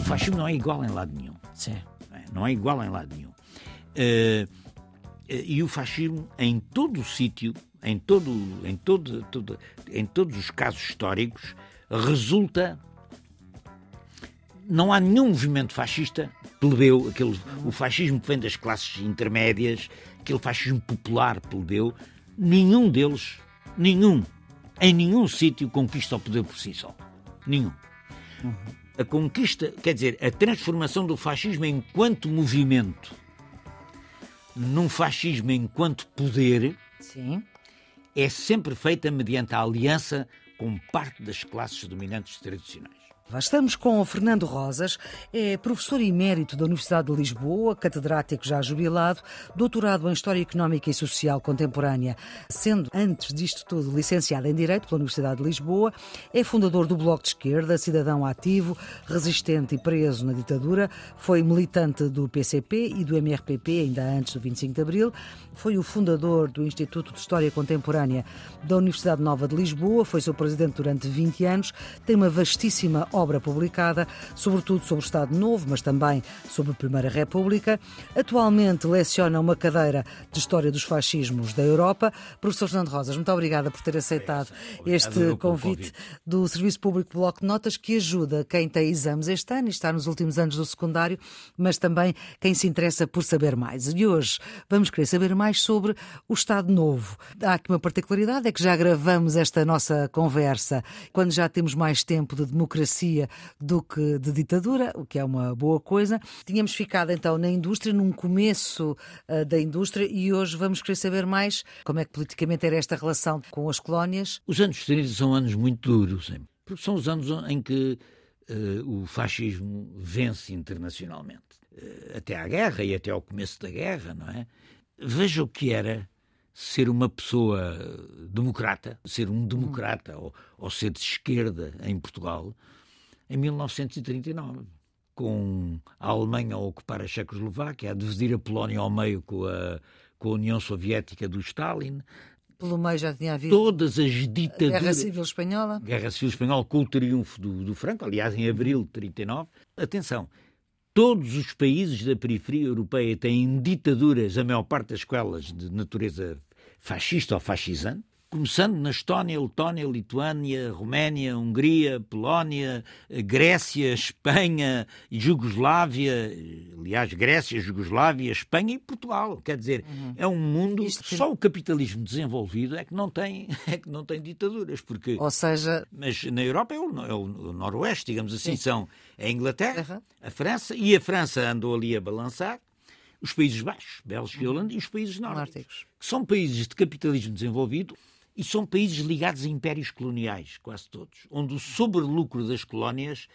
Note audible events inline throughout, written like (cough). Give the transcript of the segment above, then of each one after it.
O fascismo não é igual em lado nenhum. Sim. Não é igual em lado nenhum. Uh, e o fascismo, em todo o sítio, em, todo, em, todo, em todos os casos históricos, resulta. Não há nenhum movimento fascista plebeu, aquele, o fascismo que vem das classes intermédias, aquele fascismo popular plebeu, nenhum deles, nenhum, em nenhum sítio conquista o poder por si só. Nenhum. A conquista, quer dizer, a transformação do fascismo enquanto movimento num fascismo enquanto poder Sim. é sempre feita mediante a aliança com parte das classes dominantes tradicionais. Estamos com o Fernando Rosas, é professor emérito da Universidade de Lisboa, catedrático já jubilado, doutorado em História Económica e Social Contemporânea, sendo, antes disto tudo, licenciado em Direito pela Universidade de Lisboa, é fundador do Bloco de Esquerda, cidadão ativo, resistente e preso na ditadura, foi militante do PCP e do MRPP ainda antes do 25 de Abril, foi o fundador do Instituto de História Contemporânea da Universidade Nova de Lisboa, foi seu presidente durante 20 anos, tem uma vastíssima obra publicada, sobretudo sobre o Estado Novo, mas também sobre a Primeira República. Atualmente leciona uma cadeira de História dos Fascismos da Europa. Professor Fernando Rosas, muito obrigada por ter aceitado este convite do Serviço Público Bloco de Notas, que ajuda quem tem exames este ano e está nos últimos anos do secundário, mas também quem se interessa por saber mais. E hoje vamos querer saber mais sobre o Estado Novo. Há aqui uma particularidade, é que já gravamos esta nossa conversa quando já temos mais tempo de democracia do que de ditadura, o que é uma boa coisa. Tínhamos ficado então na indústria, num começo uh, da indústria, e hoje vamos querer saber mais como é que politicamente era esta relação com as colónias. Os anos 30 são anos muito duros, porque são os anos em que uh, o fascismo vence internacionalmente. Uh, até à guerra e até ao começo da guerra, não é? Veja o que era ser uma pessoa democrata, ser um democrata ou, ou ser de esquerda em Portugal em 1939, com a Alemanha a ocupar a Checoslováquia, a dividir a Polónia ao meio com a, com a União Soviética do Stalin. Pelo meio já tinha havido todas as ditaduras. Guerra Civil Espanhola. Guerra Civil Espanhola com o triunfo do, do Franco, aliás, em abril de 39. Atenção, todos os países da periferia europeia têm ditaduras, a maior parte das escolas de natureza fascista ou fascisante começando na Estónia, Letónia, Lituânia, Roménia, Hungria, Polónia, Grécia, Espanha, Jugoslávia, aliás, Grécia, Jugoslávia, Espanha e Portugal. Quer dizer, uhum. é um mundo Isto... só o capitalismo desenvolvido é que não tem (laughs) é que não tem ditaduras, porque ou seja, mas na Europa é o, é o Noroeste, digamos assim, Sim. são a Inglaterra, uhum. a França e a França andou ali a balançar os Países Baixos, Bélgica e uhum. Holanda, e os países nórdicos, que são países de capitalismo desenvolvido e são países ligados a impérios coloniais, quase todos, onde o sobrelucro das colónias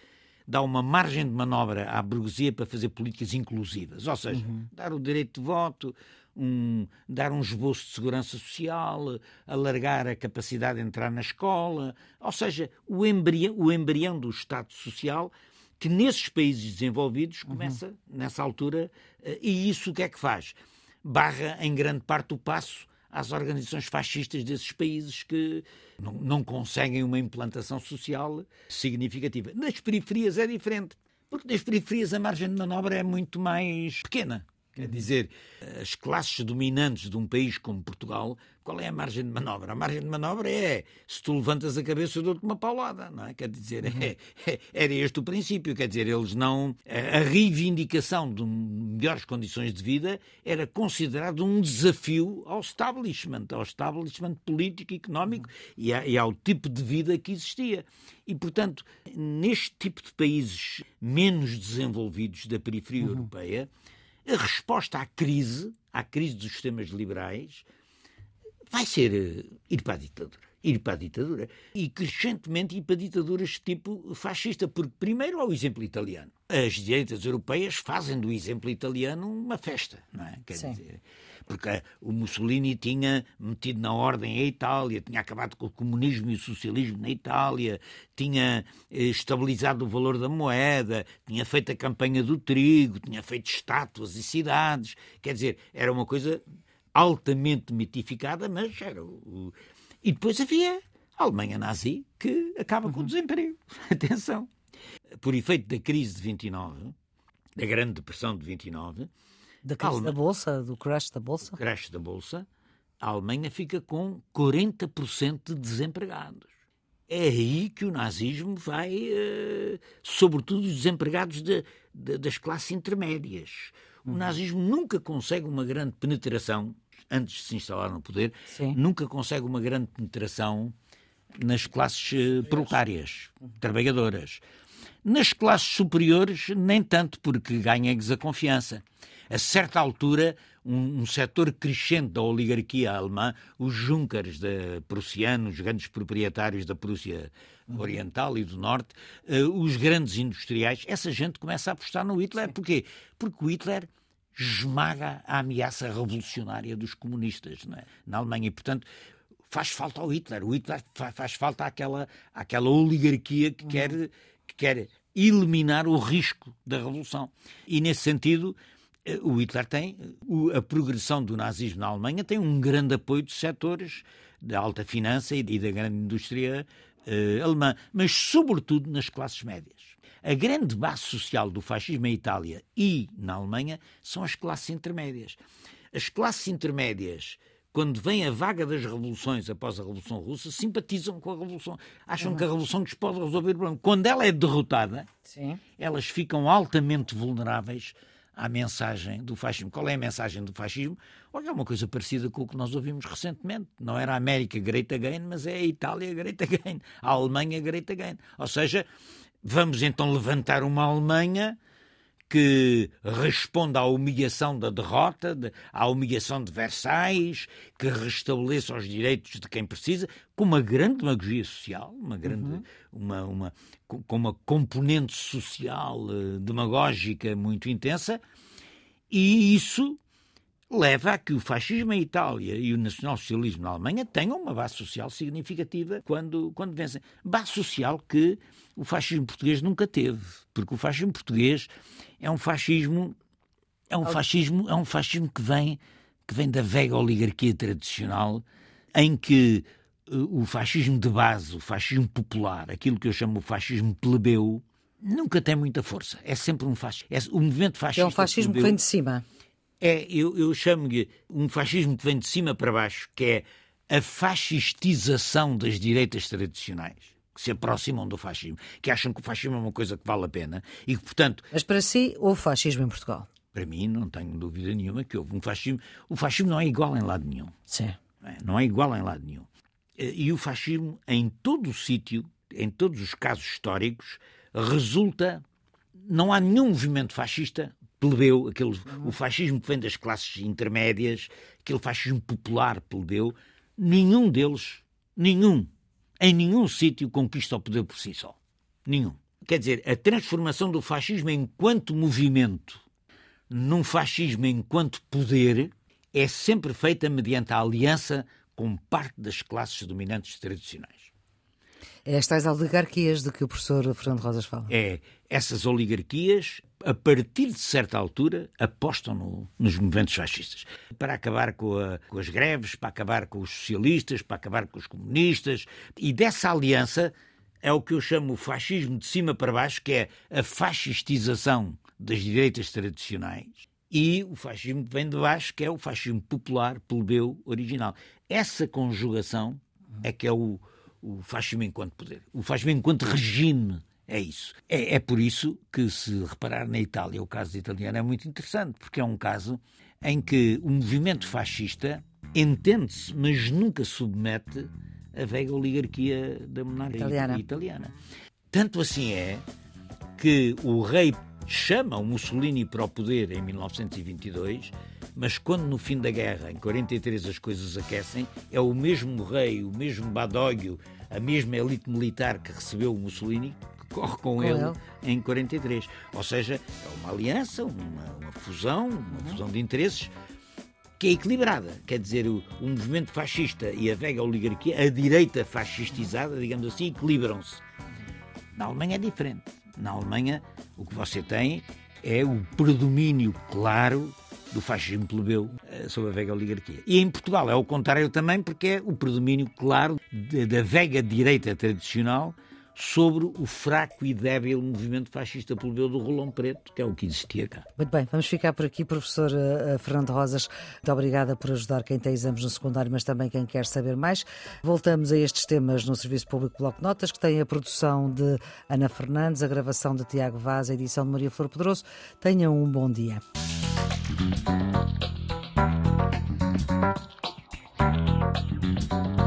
dá uma margem de manobra à burguesia para fazer políticas inclusivas, ou seja, uhum. dar o direito de voto, um, dar um esboço de segurança social, alargar a capacidade de entrar na escola, ou seja, o embrião, o embrião do Estado Social que nesses países desenvolvidos uhum. começa uhum. nessa altura, eh, e isso o que é que faz? Barra em grande parte o passo às organizações fascistas desses países que não, não conseguem uma implantação social significativa. Nas periferias é diferente, porque nas periferias a margem de manobra é muito mais pequena. Quer dizer, as classes dominantes de um país como Portugal, qual é a margem de manobra? A margem de manobra é se tu levantas a cabeça, eu dou-te uma paulada, não é? Quer dizer, uhum. é, é, era este o princípio. Quer dizer, eles não. A reivindicação de melhores condições de vida era considerado um desafio ao establishment, ao establishment político e económico uhum. e, a, e ao tipo de vida que existia. E, portanto, neste tipo de países menos desenvolvidos da periferia uhum. europeia, a resposta à crise, à crise dos sistemas liberais, vai ser eh, ir para a ditadura. Ir para a ditadura. E crescentemente ir para ditaduras tipo fascista, porque primeiro há o exemplo italiano. As direitas europeias fazem do exemplo italiano uma festa, não é? Quer Sim. dizer, porque o Mussolini tinha metido na ordem a Itália, tinha acabado com o comunismo e o socialismo na Itália, tinha eh, estabilizado o valor da moeda, tinha feito a campanha do trigo, tinha feito estátuas e cidades. Quer dizer, era uma coisa altamente mitificada, mas era o... E depois havia a Alemanha nazi que acaba com o uhum. desemprego. (laughs) Atenção. Por efeito da crise de 29, da Grande Depressão de 29, da crise da Bolsa, do crash da Bolsa? crash da Bolsa, a Alemanha fica com 40% de desempregados. É aí que o nazismo vai, uh, sobretudo os desempregados de, de, das classes intermédias. O uhum. nazismo nunca consegue uma grande penetração, antes de se instalar no poder, Sim. nunca consegue uma grande penetração nas classes uh, proletárias, trabalhadoras. Nas classes superiores, nem tanto, porque ganha-lhes a confiança. A certa altura, um, um setor crescente da oligarquia alemã, os Junkers da prussianos, os grandes proprietários da Prússia Oriental e do Norte, uh, os grandes industriais, essa gente começa a apostar no Hitler. Porquê? Porque o Hitler esmaga a ameaça revolucionária dos comunistas é? na Alemanha. E, portanto, faz falta ao Hitler. O Hitler faz falta àquela, àquela oligarquia que quer que quer eliminar o risco da revolução. E, nesse sentido, o Hitler tem, a progressão do nazismo na Alemanha tem um grande apoio dos setores da alta finança e da grande indústria uh, alemã, mas sobretudo nas classes médias. A grande base social do fascismo em Itália e na Alemanha são as classes intermédias. As classes intermédias quando vem a vaga das revoluções após a Revolução Russa, simpatizam com a Revolução. Acham uhum. que a Revolução lhes pode resolver o problema. Quando ela é derrotada, Sim. elas ficam altamente vulneráveis à mensagem do fascismo. Qual é a mensagem do fascismo? Olha, é uma coisa parecida com o que nós ouvimos recentemente. Não era a América Great Again, mas é a Itália Great Again, a Alemanha Great Again. Ou seja, vamos então levantar uma Alemanha que responda à humilhação da derrota, de, à humilhação de Versailles, que restabeleça os direitos de quem precisa, com uma grande demagogia social, uma grande, uhum. uma, uma, com uma componente social uh, demagógica muito intensa, e isso leva a que o fascismo em Itália e o nacionalsocialismo na Alemanha tenham uma base social significativa quando, quando vencem. Base social que o fascismo português nunca teve, porque o fascismo português é um fascismo é um fascismo é um fascismo que vem que vem da velha oligarquia tradicional em que uh, o fascismo de base, o fascismo popular, aquilo que eu chamo de fascismo plebeu, nunca tem muita força. É sempre um fascismo. É, o movimento fascista. É um fascismo plebeu, que vem de cima. É, eu, eu chamo-lhe um fascismo que vem de cima para baixo, que é a fascistização das direitas tradicionais que se aproximam do fascismo, que acham que o fascismo é uma coisa que vale a pena e que, portanto. Mas para si, houve fascismo em Portugal? Para mim, não tenho dúvida nenhuma que houve um fascismo. O fascismo não é igual em lado nenhum. Sim. É, não é igual em lado nenhum. Eh, e o fascismo, em todo o sítio, em todos os casos históricos, resulta. Não há nenhum movimento fascista plebeu, aquele, o fascismo que vem das classes intermédias, aquele fascismo popular plebeu, nenhum deles, nenhum, em nenhum sítio conquista o poder por si só. Nenhum. Quer dizer, a transformação do fascismo enquanto movimento num fascismo enquanto poder é sempre feita mediante a aliança com parte das classes dominantes tradicionais. É estas oligarquias de que o professor Fernando Rosas fala. É, essas oligarquias, a partir de certa altura, apostam no, nos movimentos fascistas. Para acabar com, a, com, as greves, para acabar com os socialistas, para acabar com os comunistas. E dessa aliança é o que eu chamo o fascismo de cima para baixo, que é a fascistização das direitas tradicionais. E o fascismo que vem de baixo, que é o fascismo popular, plebeu, original. Essa conjugação é que é o, o fascismo enquanto poder, o fascismo enquanto regime. É isso. É, é por isso que, se reparar na Itália, o caso italiano é muito interessante, porque é um caso em que o movimento fascista entende-se, mas nunca submete a velha oligarquia da monarquia italiana. italiana. Tanto assim é que o rei chama o Mussolini para o poder em 1922, mas quando no fim da guerra, em 43, as coisas aquecem, é o mesmo rei, o mesmo Badoglio, a mesma elite militar que recebeu o Mussolini que corre com, com ele, ele, em 43. Ou seja, é uma aliança, uma, uma fusão, uma uhum. fusão de interesses que é equilibrada. Quer dizer, o, o movimento fascista e a velha oligarquia, a direita fascistizada, digamos assim, equilibram-se. Na Alemanha é diferente. Na Alemanha, o que você tem é o predomínio claro do fascismo plebeu eh, sob a vega oligarquia. E em Portugal é o contrário também, porque é o predomínio claro da vega direita tradicional sobre o fraco e débil movimento fascista plebeu do Rolão Preto, que é o que existia cá. Muito bem, vamos ficar por aqui, professor uh, Fernando Rosas. Muito obrigada por ajudar quem tem exames no secundário, mas também quem quer saber mais. Voltamos a estes temas no Serviço Público Bloco Notas, que tem a produção de Ana Fernandes, a gravação de Tiago Vaz, a edição de Maria Flor Pedroso. Tenham um bom dia. You.